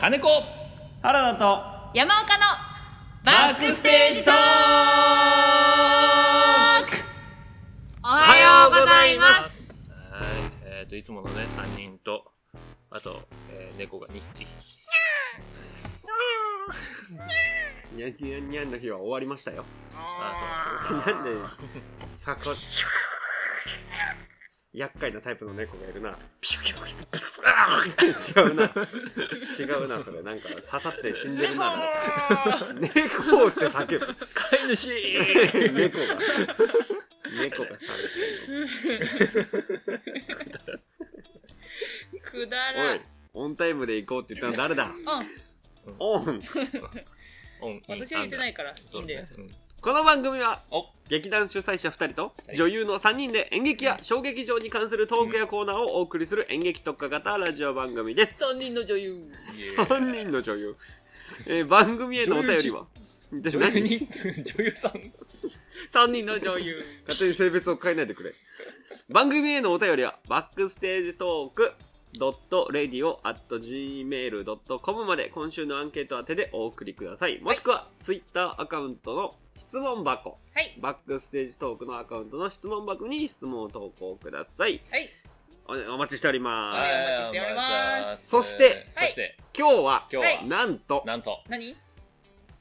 金子。原田と。山岡の。バックステージトーク。おはようございます。はい。えっ、といつものね3人と。あと、えー猫が2匹。にゃんにゃんにゃんの日は終わりましたよ。あなんでさこ厄介なタイプの猫がいるな。ピュピュピュピュ違うな違うなそれなんか刺さって死んでるな猫って叫ぶ飼い主猫が猫が叫くだぶおいオンタイムで行こうって言ったの誰だオンオン私は言ってないからいいんだよこの番組はお。劇団主催者2人とはい。女優の3人で演劇や小劇場に関するトークやコーナーをお送りする演劇特化型ラジオ番組です。3人の女優。イエーイ3人の女優、えー番組へのお便りは？で女優？何？に女優さん？3人の女優。勝手に性別を変えないでくれ。番組へのお便りはバックステージトーク .radio.gmail.com まで今週のアンケート宛てでお送りください。もしくは Twitter アカウントの質問箱。はい。バックステージトークのアカウントの質問箱に質問を投稿ください。はい。おお待ちしております、はいお待ちしております。そしてそして今日は今日は。なんとなんと。何？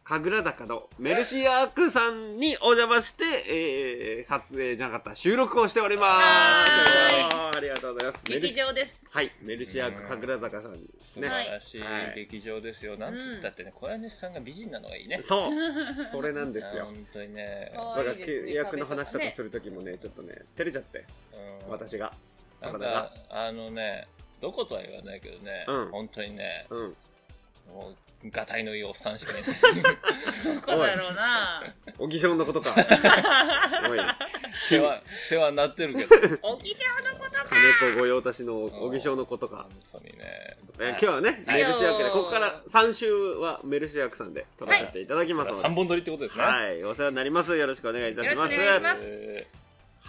神楽坂のメルシアークさんにお邪魔して、えー、撮影じゃなかった収録をしております。はありがとうございます。劇シ場です。はい。メルシアーク神楽坂さんです素ね、晴らしいはい。劇場ですよ、なんつったってね小柳さんが美人なのがいいね。そう。それなんですよ。本当にね、可だか契約の話とかする時もねちょっとね照れちゃって。うん。私が。なんかあのねどことは言わないけどね、うん。本当にねうんもうがたいのいいおっさんしかいない。どこだろうな。おぎしょんのことか。おい。世話世話になってるけど。おぎしょうのことか。金子御用達のおぎしょんのことか。本当にね。えー今日はね、はい。メルシアークで、ここから3週はメルシアークさんで撮らせていただきますので、3本撮りってことですねはい、お世話になります。よろしくお願いいたします。よろしくお願いしますえ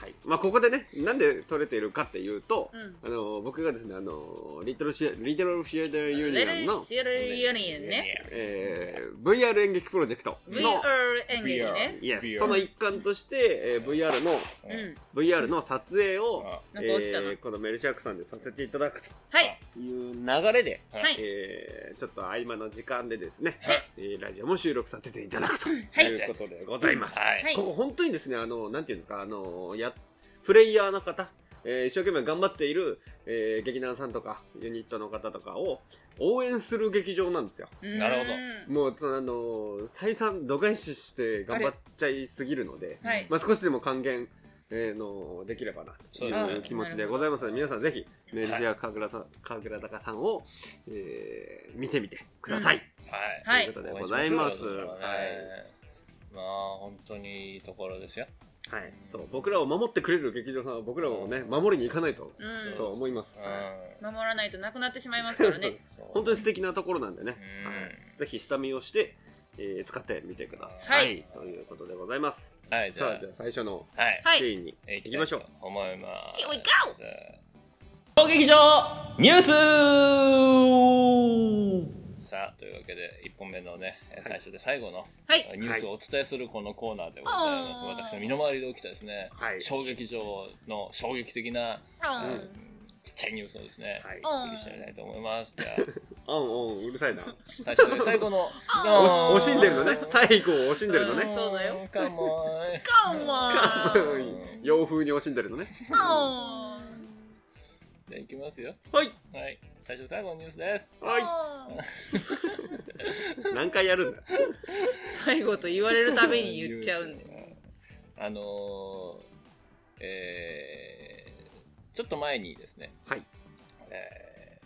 はい。まあ、ここでね、なんで撮れているかっていうと、うん。あの、僕がですね、あの、リトルシア、リトルシアターユニレオンの、ルシエルユニオンーね。えー、VR 演劇プロジェクトの、VR 演劇ね。Yes VR その一環として、えー VR の、うん。VR の撮影を、あなんえーこのメルシアークさんでさせていただくはい。という流れで、はい。はい。えーちょっと合間の時間でですね、はい。えーラジオも収録させていただくとはい。いうことでございます。はい、はい。ここ本当にですね、あの、なんていうんですか、あの、や、プレイヤーの方、えー一生懸命頑張っている、えー劇団さんとか、ユニットの方とかを応援する劇場なんですよ。なるほど。うんもう、そのあの、再三度外視して頑張っちゃいすぎるので、はい。まあ少しでも還元、えーのできればなといそう気持ちでございますので、皆さんぜひ、メルシア神楽さ神楽坂さんを、えー見てみてください。はい。はい。ということでございます。はいはい。まあ本当にいいところですよはい。そう、僕らを守ってくれる劇場さんは僕らをね、守りに行かないと、うん。と思います。うん。守らないとなくなってしまいますからね。本当に素敵なところなんでね、うん。はい。ぜひ下見をして、えー使ってみてくださ。はい。いということでございます。はいじゃあ。さあ、じゃあ最初のはい。はい。シーンに行行きましょう。思います Here we go! 小劇場ニュースいうわけで1本目のね最初で最後のはい。ニュースをお伝えするこのコーナーでございます、はい。私の身の回りで起きたですね、はい。小劇場の衝撃的な、うんうんちっちゃいニュースをですね、はい。お送りしたいと思います。じゃオンオン、うるさいな。あ最初で最後の あ惜しんでるのね。最後を惜しんでるのね。そうだよ。かもーいカモン。洋風に惜しんでるのね。カモン。じゃあいきますよ。はい。はい最初で最後のニュースです。は 何回やるんだ？最後と言われるたびに言っちゃうんで。あのー、えー、ちょっと前にですね、はい。え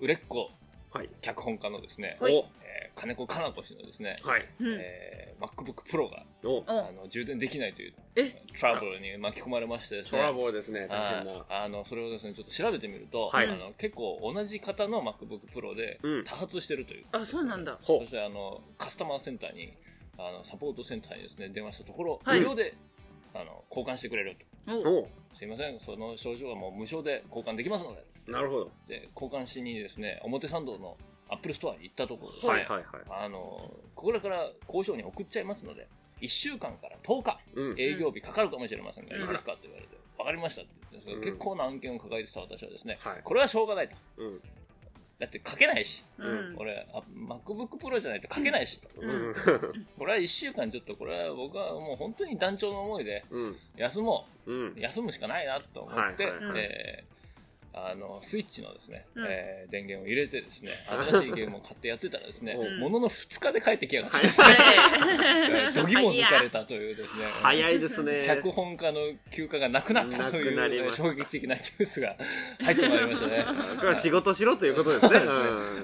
ー、売れっ子はい。脚本家のですね、はい。えー金子かな子氏のですね、おはい。うん。えー、MacBook Pro がお。おあの充電できないというえ？トラブルに巻き込まれましてですトねラボーですね、大変な。ああのそれをですねちょっと調べてみると、はい。あの結構同じ型の MacBook Pro でうん。多発してるという、あそうなんだ。ほそしてあのカスタマーセンターにあのサポートセンターにですね電話したところ、はい。無料であの交換してくれると。おおすいませんその症状はもう無償で交換できますので。なるほど。で交換しにですね表参道のアップルストアに行ったところですね、はいはいはい。あの、これから工場に送っちゃいますので、1週間から10日、うん。営業日かかるかもしれませんが、うんいいですかって言われて、わかりましたって言って、うん結構な案件を抱えてた私はですね、はい。これはしょうがないと。うん。だって書けないし、うんこれ、あ MacBook Pro じゃないと書けないしと。うん。これは1週間ちょっと、これは僕はもう本当に団長の思いで、うん。休もうんう。。休むしかないなと思って、はいはいはいえーあの、スイッチのですね、うんえー電源を入れてですね、新しいゲームを買ってやってたらですね、うんものの2日で帰ってきやがってですね、えー 度肝を抜かれたというですね、早いですね。脚本家の休暇がなくなったという衝撃的なニュースが入ってまいりましたね。これは仕事しろということですね。そうですね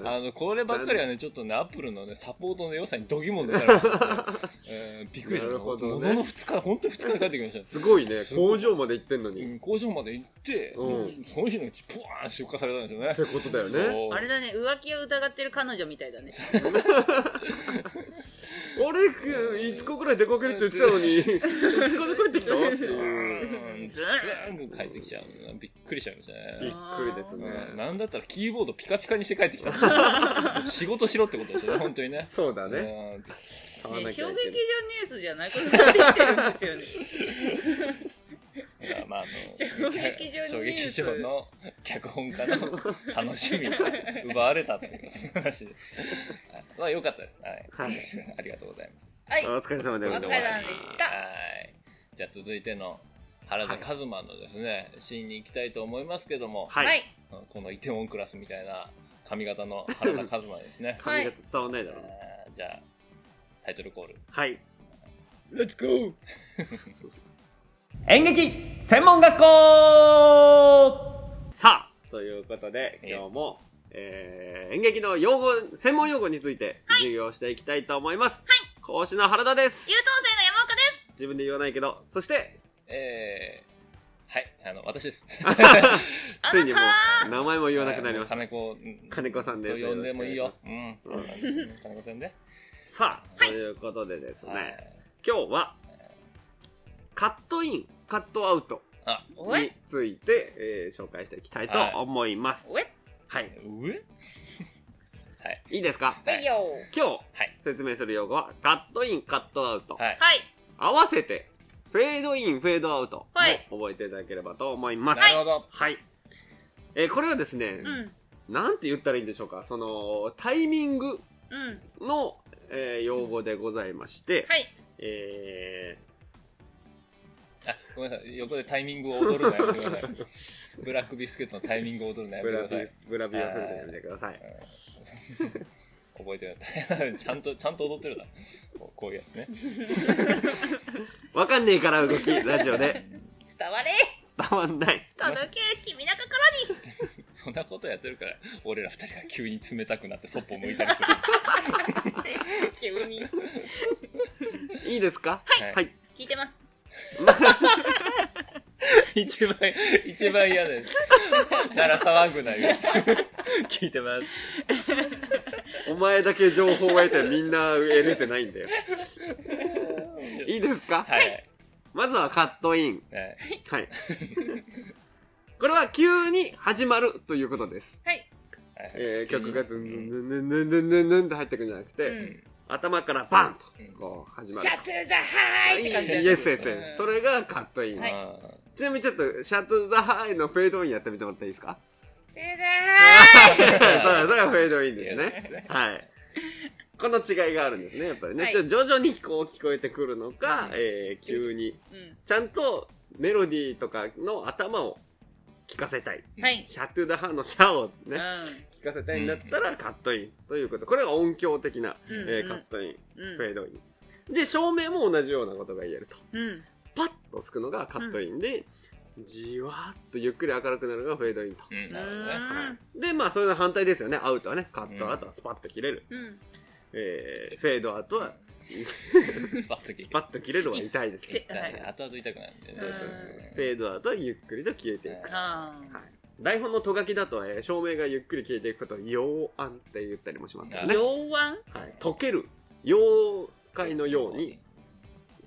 うんあの、こればっかりはね、ちょっとね、アップルのね、サポートの良さに度肝を抜かれましたね。えーびっくりしました。ものの2日、本当に2日で帰ってきました。すごいね。工場まで行ってんのに。っうん工場まで行って、うんその日のうち、プワーン出荷されたんですよね。てことだよね。あれだね浮気を疑ってる彼女みたいだね俺、5日ぐらい出かけるって言ってたのに、2日で帰ってきた？っていう。うん全部帰ってきちゃう。びっくりしちゃいましたびっね。くりですね。うんなんだったらキーボードピカピカにして帰ってきた。仕事しろってことですよね、本当にね。そうだね。衝撃場ニュースじゃない？ことができてるんですよねまあ、あの衝撃場衝ニュース撃場の脚本家の楽しみが奪われたという話でまあ、よかったです。はい。はいありがとうございます。はいお疲れ様でございます。お疲れ様でしたはい。じゃあ続いての原田和馬のですね、シーンに行きたいと思いますけども、はい。はいこのイテウォンクラスみたいな髪型の原田和馬ですね。髪型伝わんないだろう。じゃあ、タイトルコール。はい。Let's go! 演劇専門学校さあ、ということで、え今日も、えー、演劇の用語、専門用語について授業していきたいと思います。はい。講師の原田です。優等生の山岡です自分で言わないけど、そして、えー、はい、あの、私です。ついにもう、名前も言わなくなりました。金子、うん金子さんですと呼んでもいいよよ。うん、そうなんですよ。金子さんで。さあ、ということでですね、はい。今日は、カットイン、カットアウトあ、について、えー紹介していきたいと思います。おえはい。上 はい。いいですか？はいよ今日はい。説明する用語は、カットイン、カットアウト。はい。はい合わせて、フェードイン、フェードアウトもはい覚えていただければと思います。なるほど。はい。えーこれはですね、うんなんて言ったらいいんでしょうか、その、タイミングうんの、えー用語でございまして、はいえあ、ごめんなさい。横でタイミングを踊るのやめてください。ブラックビスケッツのタイミングを踊るのやめてください。ブラビをするのやめてください。覚えてください。ちゃんと、ちゃんと踊ってるな。こうこういうやつね。わかんねえから動き、ラジオで。伝われ伝わんない。届け君の心に そんなことやってるから、俺ら二人が急に冷たくなってそっぽ向いたりする。急にいいですか？はいはい。聞いてます 一番、一番嫌です。なら騒ぐなよ。聞いてます。お前だけ情報を得てみんな得れてないんだよ。いいですか？はい。まずはカットイン。はいはい。これは急に始まるということです。はい。えー曲がズンズンズンズンズンズンズンって入ってくんじゃなくて、うん頭からバンとうんこう始まるシャ。ットゥザハイって感じだイエスイエスイエスそれがカットイン。はいあちなみにちょっと、シャットザハイのフェードインやってみてもらっていいですか？シャットゥザハイそうそれがフェードインーですいね。やはい。この違いがあるんですね、やっぱりね。はいちょ徐々にこう聞こえてくるのか、うんえー急に。うんちゃんとメロディーとかの頭を聞かせたい。はいシャットゥダハのシャをうんね、聞かせたいんだったらカットインということ。これが音響的な、うんえーカットイン、うんフェードイン。で、照明も同じようなことが言えると。うんパッとつくのがカットインで、じわーっとゆっくり明るくなるのがフェードインと。うん、なるほどね。はい、で、まあ、それの反対ですよね。アウトはね。カットアウトはスパッと切れる。うんえー、フェードアウトは、スパッと切る。スパッと切れるは痛いです。せフはい後々痛くなるんでね。ェードアウトはゆっくりと消えていく。あはい。台本のとがきだと、えー照明がゆっくり消えていくことを溶暗って言ったりもしますね。洋腕はい。溶ける。妖怪のように、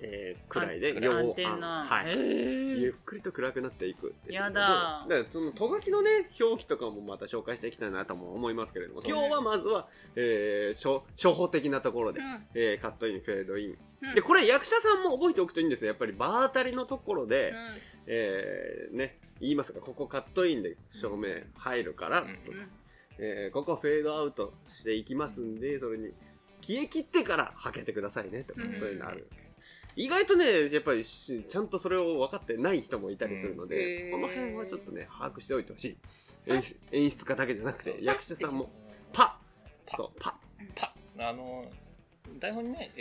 えー、くらいで暗い両アンテナ。はい、ゆっくりと暗くなっていくっていうやだだからそのとがきのね表記とかもまた紹介していきたいなとも思いますけれども今日はまずは、えー、初初歩的なところで、うんえーカットインフェードイン、うん。でこれ役者さんも覚えておくといいんですよ。やっぱり場当たりのところで、うえーね言いますがここカットインで照明入るから、うん。えーここフェードアウトしていきますんでそれに消え切ってからはけてくださいねとか、うん。そういうのある。意外とねやっぱりしちゃんとそれを分かってない人もいたりするので、うん。この辺はちょっとね把握しておいてほしい。演出演出家だけじゃなくて役者さんもパッ。パそうパパあの台本にね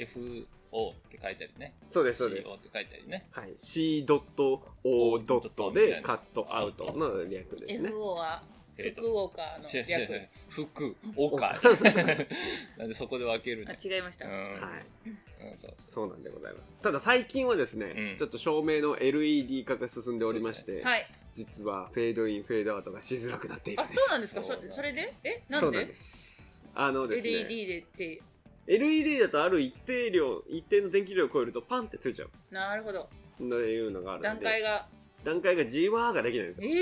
FO って書いたりね。ッそうですそうです。CO って書いたりね。はい。C ドット O ドットでカットアウトの略ですね。FO は福岡の違う違う違略う。福岡。なんでそこで分けるねあ違いました。うん。はい。うんそうそう。なんでございます。ただ最近はですね、うん。ちょっと照明の LED 化が進んでおりまして、はい。実はフェードインフェードアウトがしづらくなっているんあそうなんです。かそれでえなんでそうなんですあのですね LED でって LED だとある一定量一定の電気量を超えるとパンってついちゃう。なるほど。というのがあるんで。段階が。段階がじわーができないんですえよ。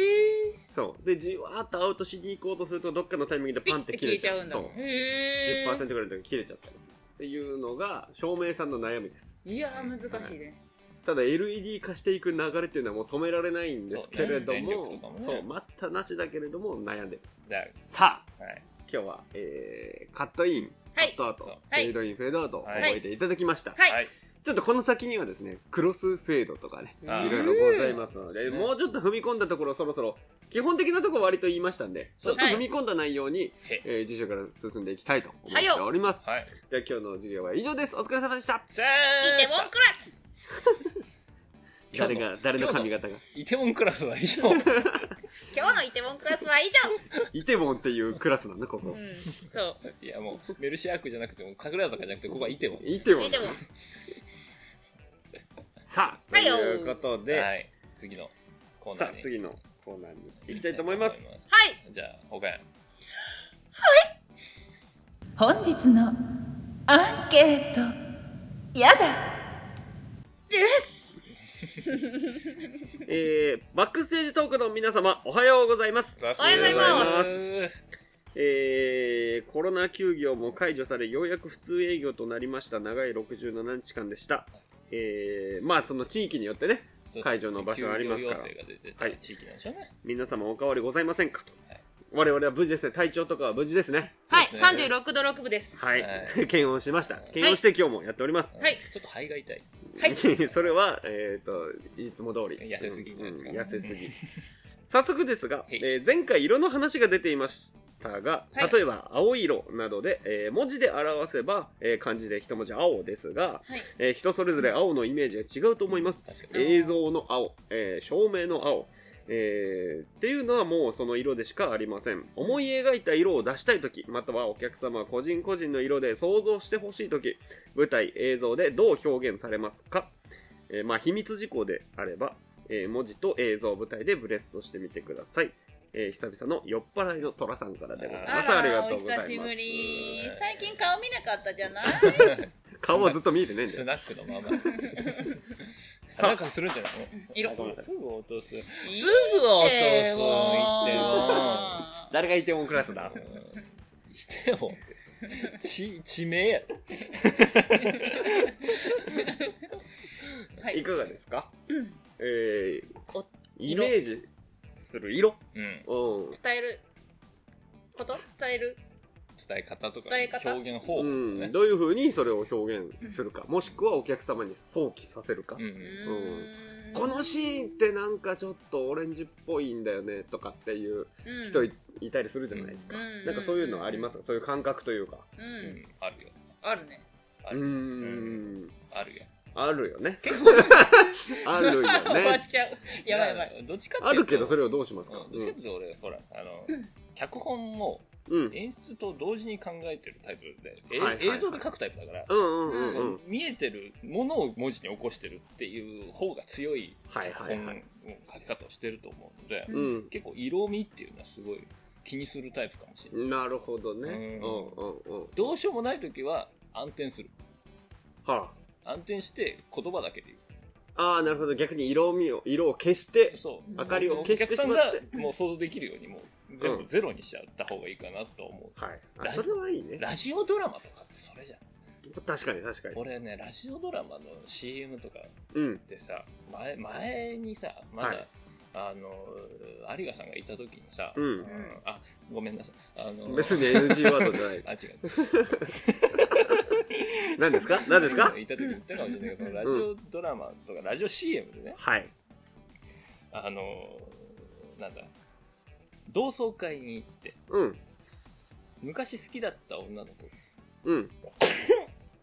えそう。でじわーっとアウトしに行こうとするとどっかのタイミングでパンって切れちゃう。ちゃうんだそう。へえ10%ぐらいの時に切れちゃったりする。っていうのが照明さんの悩みですいやー難しいね。ただ LED 化していく流れっていうのはもう止められないんですけれどそうね電もそう。待ったなしだけれども悩んでる。ださあ。はい。今日は、えー、カットインットアウト、はい。フェードインフェードアウトはい。覚えていただきました、はい。はい。ちょっとこの先にはですねクロスフェードとかねいろいろございますので、うん。もうちょっと踏み込んだところそろそろ基本的なところ割と言いましたんでちょっと踏み込んだ内容に、へえー、次週から進んでいきたいと思っております、はいでは今日の授業は以上です。お疲れ様でした。さイテウォンクラス誰が誰の髪型が。イテウォンクラスは以上。今日のイテウォンクラスは以イテボンっていうクラスなんだここ。上、うん、そう。いやもうメルシア区じゃなくても神楽坂じゃなくてここはイテウォン。イテボン。イテウォンさあとはい。よいうことで、はい。次のコーナーに。さあ次のコーナーに行きたいと思います。はい。じゃあ岡山本日のアンケート。やだえー、バックステージトークの皆様おはようございます。おはようございます。えー、コロナ休業も解除されようやく普通営業となりました。長い67日間でした。えー、まあその地域によってね会場の場所がありますから。はいた地域なんでしょうね。皆様お変わりございませんかと、はい我々は無事ですね。体調とかは無事ですね。はいそうですね。36度6分です。はい、は 検温しました。はい。検温して今日もやっております、はい。ちょっと肺が痛い。はい。それは、えっ、と、いつも通り。痩せすぎ。痩せすぎ。早速ですが、い。えー前回色の話が出ていましたが、はい。例えば青色などで、えー文字で表せば、えー漢字で一文字青ですが、はい。えー人それぞれ青のイメージが違うと思います。確かに。映像の青、えー照明の青、えーっていうのはもうその色でしかありません。思い描いた色を出したい時またはお客様個人個人の色で想像してほしい時舞台映像でどう表現されますか、えーまあ秘密事項であれば、えー文字と映像舞台でブレストしてみてください、えー久々の酔っ払いの虎さんからでございます。ありがとうございます。お久しぶり。最近顔見なかったじゃない？顔はずっと見えてないんだよ。スナックのままなんかするんじゃない？の色すぐ落とす。すぐい落とす。誰がイテウォンクラスだ。うんしてよって地地名や。はい。いかがですか、うん。えーおイメージする色？うん。うん。伝える。こと？伝える？伝え方とか伝え方？表現方法とかうん、ねどういうふうにそれを表現するか。もしくはお客様に想起させるか、うんうんうーん。このシーンってなんかちょっとオレンジっぽいんだよねとかっていううん。人い,、いたりするじゃないですか、うん。なんかそういうのあります？そういう感覚というか。ううん。んあるよ。あるね。あるん。あるよ。あるよね。結構。あるよ終わねっちゃう。やばいやばい。どっちかっていうと。あるけどそれをどうしますか？うん。どっちかっていうと俺ほらあの脚本も演出と同時に考えてるタイプで、えはいはいはい。映像で書くタイプだから、うんうんうんうん。見えてるものを文字に起こしてるっていう方が強いはい脚本の書き方をしてると思うので、うん。結構色味っていうのはすごい気にするタイプかもしれない、なるほどね。うん。うんうんうん。どうしようもない時は暗転する。は暗転して言葉だけで言ああなるほど。逆に色味を色を消してうそう。明かりを消してしまお客ってさんがもう想像できるようにもう全部ゼロにしちゃった方がいいかなと思う、はい。あそれはいいね。ラジオドラマとかってそれじゃん。確かに確かに。俺ねラジオドラマの CM とかうん。でさ前前にさまだ、はい。あの有賀さんがいた時にさ、うん。あごめんなさい。あの別に NG ワードじゃない。あ違う。何ですか？何ですか？いた時に言ったかもしれないけどラジオドラマとかラジオ CM でね。はい。あのなんだ同窓会に行ってうん。昔好きだった女の子。うん。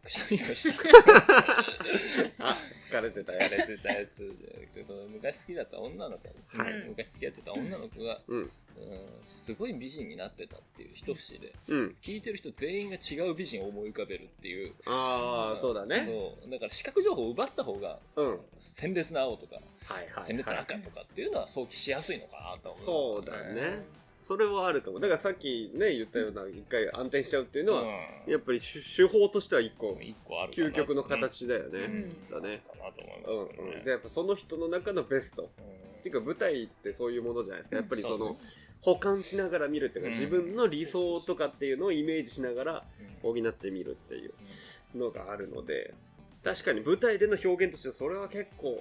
くしゃみをした あ疲れてた。疲やれてたやつ。じゃなくてその昔好きだった女の子、はい。昔付き合ってた女の子が、うんうんすごい美人になってたっていう一節でうん。聞いてる人全員が違う美人を思い浮かべるっていう。ああそうだね。そう。だから視覚情報を奪った方がうん。はい鮮烈な青とかはい鮮烈なはい赤とかっていうのは想起しやすいのかなと思う。そうだね。それはあるかも。だからさっきね言ったような一回暗転しちゃうっていうのは、うん。やっぱり手手法としては一個一個あるかな。究極の形だよね、うん。だねかなとうん思いますけどね。うん。でやっぱその人の中のベスト。うん。っていうか舞台ってそういうものじゃないですか。やっぱりそのそうね補完しながら見るっていうか、うん。自分の理想とかっていうのをイメージしながら補ってみるっていうのがあるので確かに舞台での表現としてはそれは結構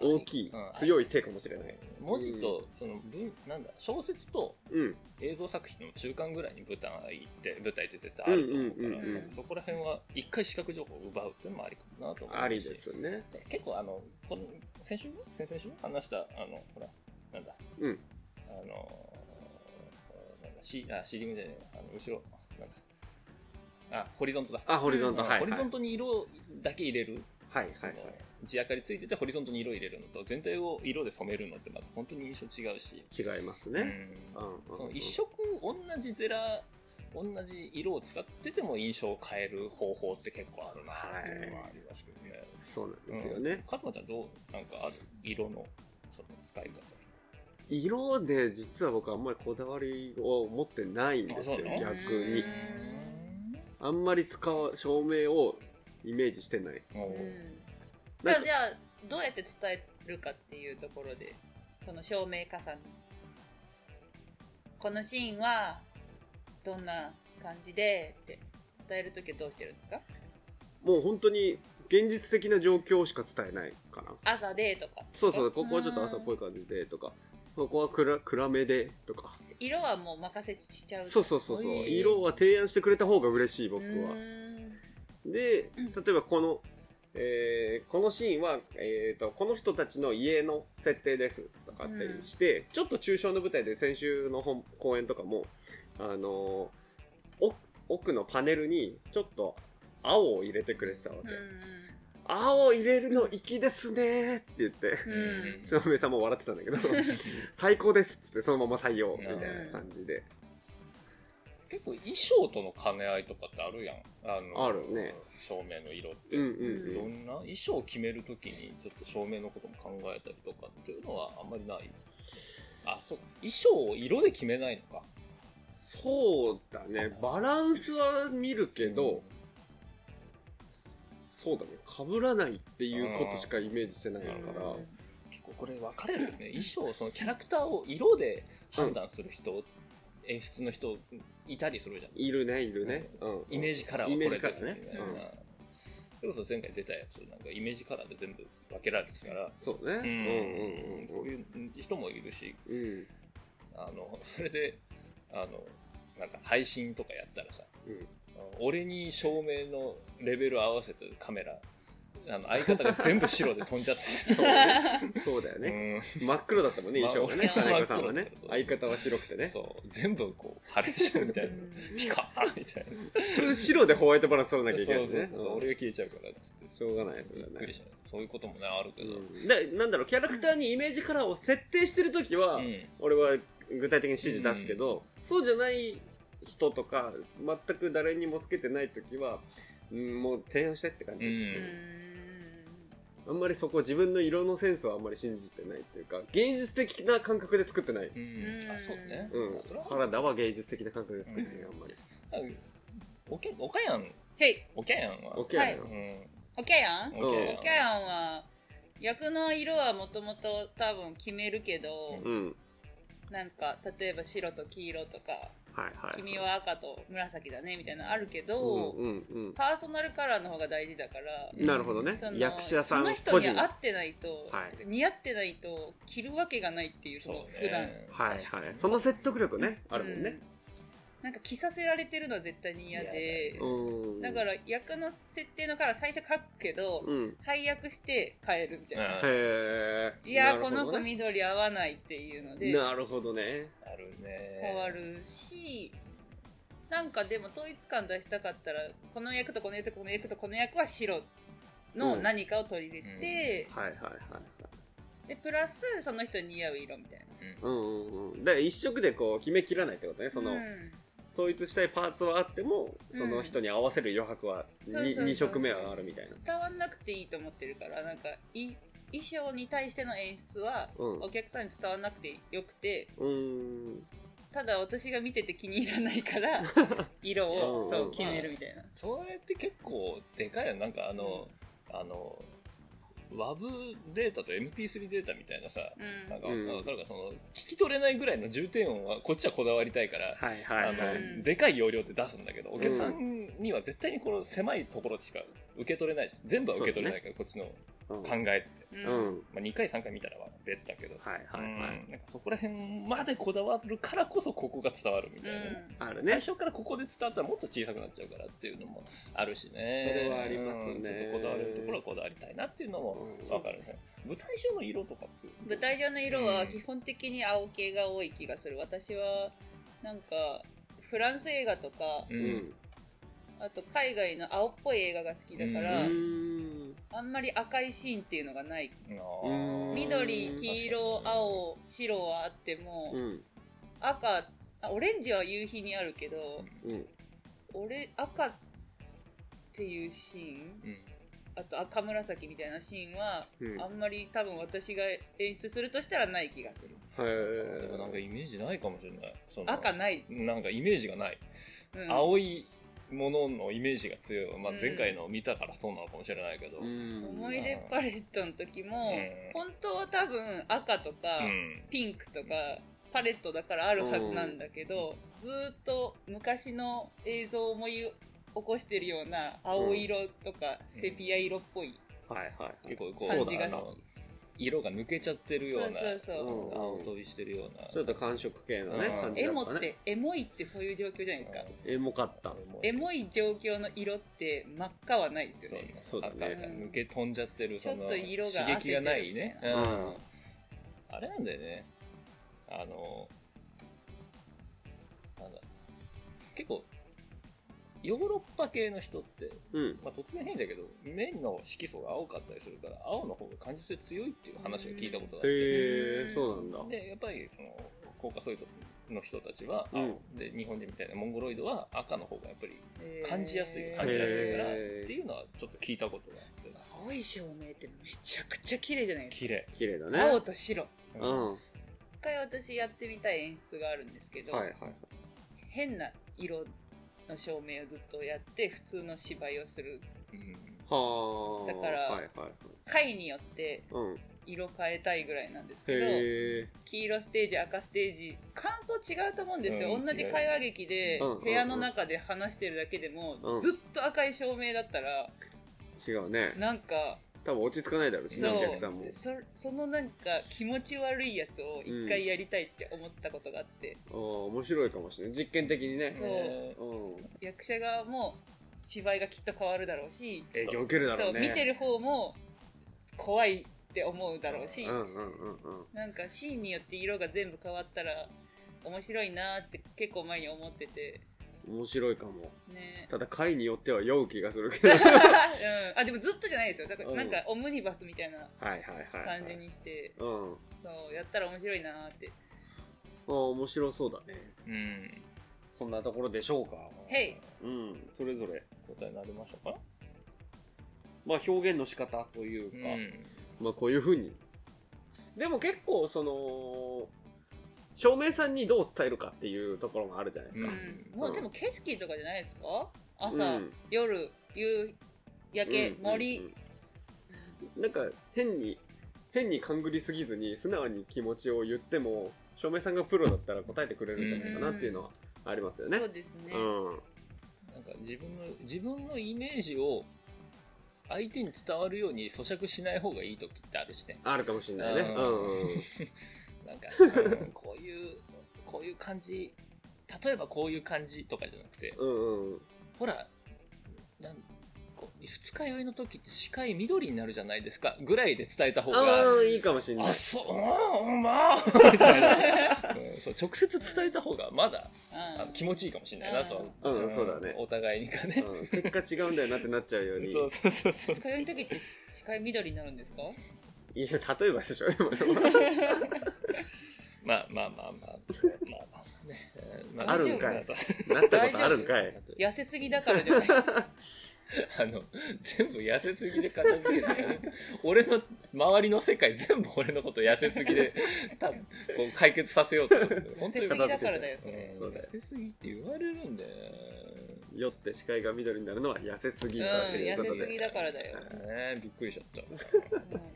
大きい、うん強い手かもしれない。文字とその文なんだ小説とうん。映像作品の中間ぐらいに舞台って舞台って絶対あると思うから、うんうんうんうん。そこら辺は一回視覚情報を奪うっていうのもありかもなと思うし。ありですね。で結構あのこの先週先々週話したあのほらなんだ。うん。あのなんだシあシーリングじゃねえあの後ろ。なんだあホリゾントだ。あホリゾント、うん。はいホリゾントに色だけ入れる。はいはいはい。地明かりついててホリゾントに色入れるのと全体を色で染めるのってまた本当に印象違うし、違いますね、うん。うんその一色同じゼラ同じ色を使ってても印象を変える方法って結構あるなっていうのはありますけどね。そうなんですよね、カズマちゃんどうなんかある？色のその使い方色で実は僕あんまりこだわりを持ってないんですよあそうなの逆に。うんあんまり使う照明をイメージしてない。じゃあじゃあどうやって伝えるかっていうところでその照明加算。このシーンはどんな感じでって伝えるときはどうしてるんですか？もう本当に現実的な状況しか伝えないかな。朝でとか。そうそうここはちょっと朝っぽい感じでとかここは暗暗めでとか。色はもう任せしちゃう。そうそうそうそう。色は提案してくれた方が嬉しい僕うは。でうん。例えばこの、えーこのシーンは、えー、とこの人たちの家の設定です。とかってして、ちょっと抽象の舞台で先週の本公演とかも、あのーお奥のパネルにちょっと青を入れてくれてたわけ、う青入れるの粋ですねーって言ってんうん照明さんも笑ってたんだけど 最高ですっつってそのまま採用みたいな感じで、結構衣装との兼ね合いとかってあるやん。あのあるね。照明の色って。うんうんうんどんな衣装を決めるときにちょっと照明のことも考えたりとかっていうのはあんまりない？あ、そう。衣装を色で決めないのか。そうだねバランスは見るけど、そうだね。被らないっていうことしかイメージしてないから、結構これ分かれるよね。衣装、そのキャラクターを色で判断する人、演出の人いたりするじゃん。いるねいるね、うん。イメージカラーはこれですジカラーね。それこそ前回出たやつ、なんかイメージカラーで全部分けられてたから、そうね、ううんん、うんそういう人もいるし、うんうん。あの、それで、あの、なんか配信とかやったらさ、うん俺に照明のレベル合わせてカメラ、あの相方が全部白で飛んじゃって そうだようね、ん。真っ黒だったもんね衣装がねまあ金子さんはね。相方は白くてね。そう、全部こう、ハレーションみたいな、ピカーみたいな。普通白でホワイトバランス取らなきゃいけないそうそうそう、んですねうん。俺が消えちゃうからっつって。しょうがないそれはね。びっくりした。そういうこともね、あるけど。うん。でなんだろうキャラクターにイメージカラーを設定してる時は、うん。俺は具体的に指示出すけど、そうじゃない人とか全く誰にもつけてない時は、うん、もう提案してって感じ、うん。あんまりそこ自分の色のセンスはあんまり信じてないっていうか芸術的な感覚で作ってない、うん。あ、そうね。うん。原田は芸術的な感覚で作ってない、あんまり。あおけおかやん、おきゃやんは、オッケーはい。なのうん、オキャヤンオッケーオキャヤンは役の色はもともと多分決めるけど、うん。なんか例えば白と黄色とか、はいはい。君は赤と紫だねみたいなのあるけうど、んうんうん。パーソナルカラーの方が大事だから、なるほどね。その役者さんその人に合ってないと、はい。似合ってないと着るわけがないっていうその普段。はいはい。その説得力ね。あるもんねなんか着させられてるのは絶対に嫌でうん。だから役の設定のカラー最初書くけど、うん。配役して変えるみたいな、うん。へえいやー、この子緑合わないっていうのでなるほどね。あるね。変わるしなんかでも統一感出したかったらこの役とこの役とこの役とこの役は白の何かを取り入れて、はいはいはいはい。でプラスその人に似合う色みたいな。うんうんうん。だから一色でこう決めきらないってことねその、うん統一したいパーツはあってもその人に合わせる余白はそうそうそう 2, 色目はあるみたいな。伝わんなくていいと思ってるからなんかい衣装に対しての演出はうん。お客さんに伝わんなくてよくて。うーん。ただ私が見てて気に入らないから 色をうんそう決めるみたいな。それって結構でかいよ。なんかあの、あの WAV データと MP3 データみたいなさ、うん。なんかうん。分かるかその聞き取れないぐらいの重点音はこっちはこだわりたいから、はいはいあのはい。うんでかい容量で出すんだけどお客さんには絶対にこの狭いところしか受け取れないじゃん。全部は受け取れないから、こっちのうん考えって、うん。うん。まあ、2回3回見たらは別だけど、はいはいはい。うん。なんかそこら辺までこだわるからこそここが伝わるみたいなあるね。初からここで伝わったらもっと小さくなっちゃうからっていうのもあるしね。それはありますねこだわりたいなっていうのもうん。分かるね。舞台上の色とかって？舞台上の色は基本的に青系が多い気がする。私はなんかフランス映画とかううん。んあと海外の青っぽい映画が好きだから、うーん。あんまり赤いシーンっていうのがない。緑黄色青白はあっても、うん。赤あオレンジは夕日にあるけどうん。俺赤っていうシーンうんあと赤紫みたいなシーンは、うん。あんまり多分私が演出するとしたらない気がする。へでもなんかイメージないかもしれない。その赤ない、なんかイメージがない、うん。青いもののイメージが強い、まあうん、前回の見たからそうなのかもしれないけど、うん。思い出パレットの時も、うん。本当は多分赤とか、うん。ピンクとかパレットだからあるはずなんだけど、ずーっと昔の映像を思い起こしてるような青色とかセピア色っぽいはいはい。はい結構こう感じが。色が抜けちゃってるようなそうそうそう。うん青飛びしてるような。ちょっと寒色系のねうん。感じエモってエモいってそういう状況じゃないですか。エモかった。エモい。状況の色って真っ赤はないですよね。そうだね。赤が抜け飛んじゃってるそのちょっと色が刺激がないね、汗うん。うん。あれなんだよね。あのなんだ結構ヨーロッパ系の人って、うん。まあ、突然変だけど面の色素が青かったりするから青の方が感受性強いっていう話を聞いたことがあって、へえそうなんだ。でやっぱりそのコーカソイドの人たちはう青、ん。で日本人みたいなモンゴロイドは赤の方がやっぱり感じやすい感じやすいからっていうのはちょっと聞いたことがあって。青い照明ってめちゃくちゃ綺麗じゃないです綺麗。綺麗だね。か。青と白。うん。は一回私やってみたい演出があるんですけど、いはい。変な色の照明をずっとやって普通の芝居をする。うん。はあだからはいはい回によってうん。色変えたいぐらいなんですけどへえ黄色ステージ赤ステージ感想違うと思うんですよ、うん。同じ会話劇でうん。部屋の中で話してるだけでも、うん。ずっと赤い照明だったら違うね。なんか多分落ち着かないだろうしお客さんも。うそそのなんか気持ち悪いやつを一回やりたいって思ったことがあって、ああ面白いかもしれない実験的にね。そう。ねうん。役者側も芝居がきっと変わるだろうし。影響受けるだろうね。そう見てる方も怖いって思うだろうし、うんうんうんうん。なんかシーンによって色が全部変わったら面白いなって結構前に思ってて面白いかも。ね。ただ回によっては酔う気がするけど。うん。はいあでもずっとじゃないですよ。だからうん。なんかオムニバスみたいなはいはい感じにして、うん。そうやったら面白いなって。ああ面白そうだね。うん。そんなところでしょうか。へい。うん。それぞれ答えになりましたか。まあ表現の仕方というか、うん。まあこういうふうに。でも結構その照明さんにどう伝えるかっていうところもあるじゃないですうか、ん。もうでも景色とかじゃないですか？朝、うん。夜夕焼け、うん森、うん。なんか変に変に勘ぐりすぎずに素直に気持ちを言っても照明さんがプロだったら答えてくれるんじゃないかなっていうのはありますよね。そうですね、うん。なんか自分の自分のイメージを相手に伝わるように咀嚼しない方がいい時ってあるしね。あるかもしれないね。うんうんうん なんか、うん こういうこういう感じ例えばこういう感じとかじゃなくてうんうん。ほらなんこう二日酔いの時って視界緑になるじゃないですかぐらいで伝えた方あがあいいかもしれない。あ。そううんまあみたいな、うんそう直接伝えた方がまだあの気持ちいいかもしれないなと。は、うんそうだね。お互いにかね、うん。結果違うんだよなってなっちゃうように。そうそうそうそう。二日酔いの時って視界緑になるんですか？いや例えばでしょ。今のまあまあまあまあまあまあね、えーまあるんかい。なったことあるんかい。痩せすぎだからじゃない。あの全部痩せすぎで片付けて俺の周りの世界全部俺のこと痩せすぎで たこう解決させようとする。本当に痩せすぎだからだよそうんれ痩せすぎって言われるんだよ酔って視界が緑になるのは痩せすぎうんだということで。痩せすぎだからだよ、ねびっくりしちゃった。うん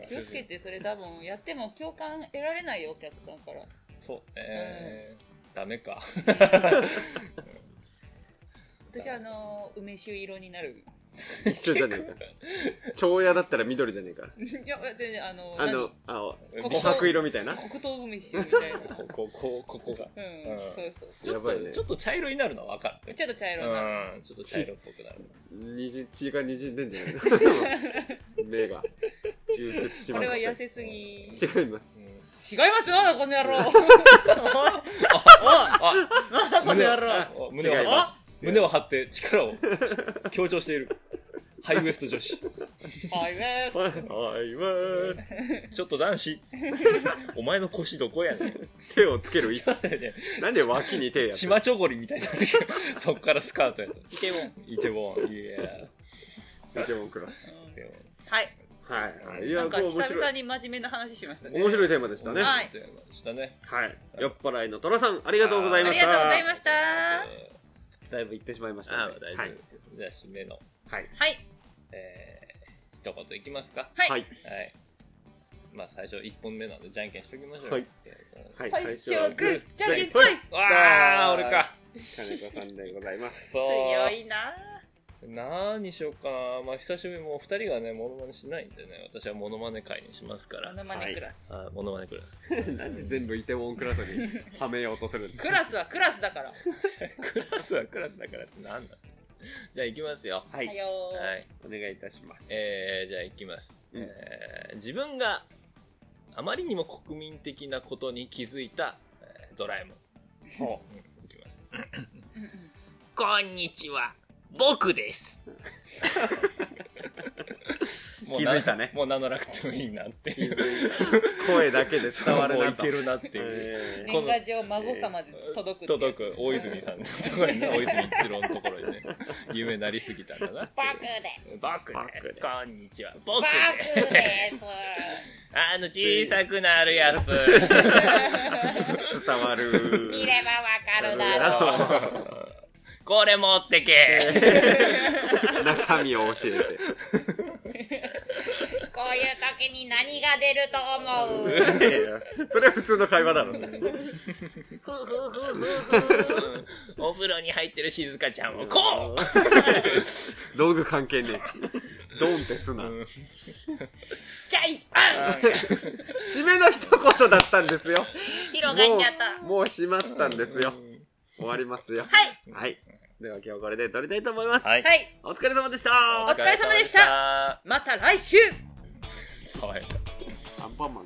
気をつけてそれ多分やっても共感得られないよお客さんから。そうね、ダメか。私あの梅酒色になる一緒じゃねえか。蝶屋だったら緑じゃねえか。いや全然あのあの、青、こ琥珀色みたいな？何黒糖梅酒みたいな。こここここが。うん、うんそうそう。ちょっやばいね。とちょっと茶色になるのは分かる。ちょっと茶色になる、うんちょっと茶色っぽくなる。にじ、血がにじんでんじゃない？の 目が。充血しまくれは痩せすぎ。違い違います？ますよこの野郎。あなんだこの野郎。胸を張って力を強調しているハイウエスト女子はいねはい、はい、ます。ちょっと男子お前の腰どこやねん手をつける位置。なんで脇に手やチマチョゴリみたいなそっからスカートやとイテウォンイテボンいやイテウォンクラス。はいはい、はい。いや、なんかこう面白い。久々に真面目な話しましたね面白いテーマでしたね。ははいい。したね酔っ払いの虎さん、ありがとうございありました。がとうございましただいぶ行ってしまいましたああね。はい大丈夫。じゃあ締めのはい。はいえー、一言いきますか？はい、はい。はい。まあ最初1本目なんでじゃんけんしときましょう。はい。はい。最初はグーじゃんけんぽはい。いああ俺か。金子さんでございます。強いな。何にしようかな。まあ久しぶりにもう2人がねモノマネしないんでね私はモノマネ会にしますから。モノマネクラス、あモノマネクラス。なんで全部イテウォンクラスにはめようとするんですクラスはクラスだから。クラスはクラスだからってなんだ じゃあ行きますよ。は。はいはい。お願いいたします。えー、じゃあ行きます、うん。えー自分があまりにも国民的なことに気づいた、えードラえもん。ほう。んいきます。うん。うんこんにちは。僕です。もうな気づいたね。もう名乗らなくてもいいなっていう。気づいた。声だけで伝わるなと。いけるなっていう、えー。年賀状孫様で届く届く。大泉さんのところにね 大泉一郎のところにね有名になりすぎたんだな。バクです。僕僕です。です。こんにちは。僕です。あの小さくなるやつ。伝わる。見ればわかるだろうこれ持ってけ 中身を教えて。こういう時に何が出ると思う？いやいやそれは普通の会話だろ。ふふふふふお風呂に入ってる静香ちゃんをこう 道具関係ねえ。ドンってすな。じゃい締めの一言だったんですよ。広がっちゃったもう、もう閉まったんですよ。終わりますよ。はいはい。では今日はこれで撮りたいと思います。はいはいお疲れ様でした。お疲れ様でしたまた来週爽やかアンパンマンか。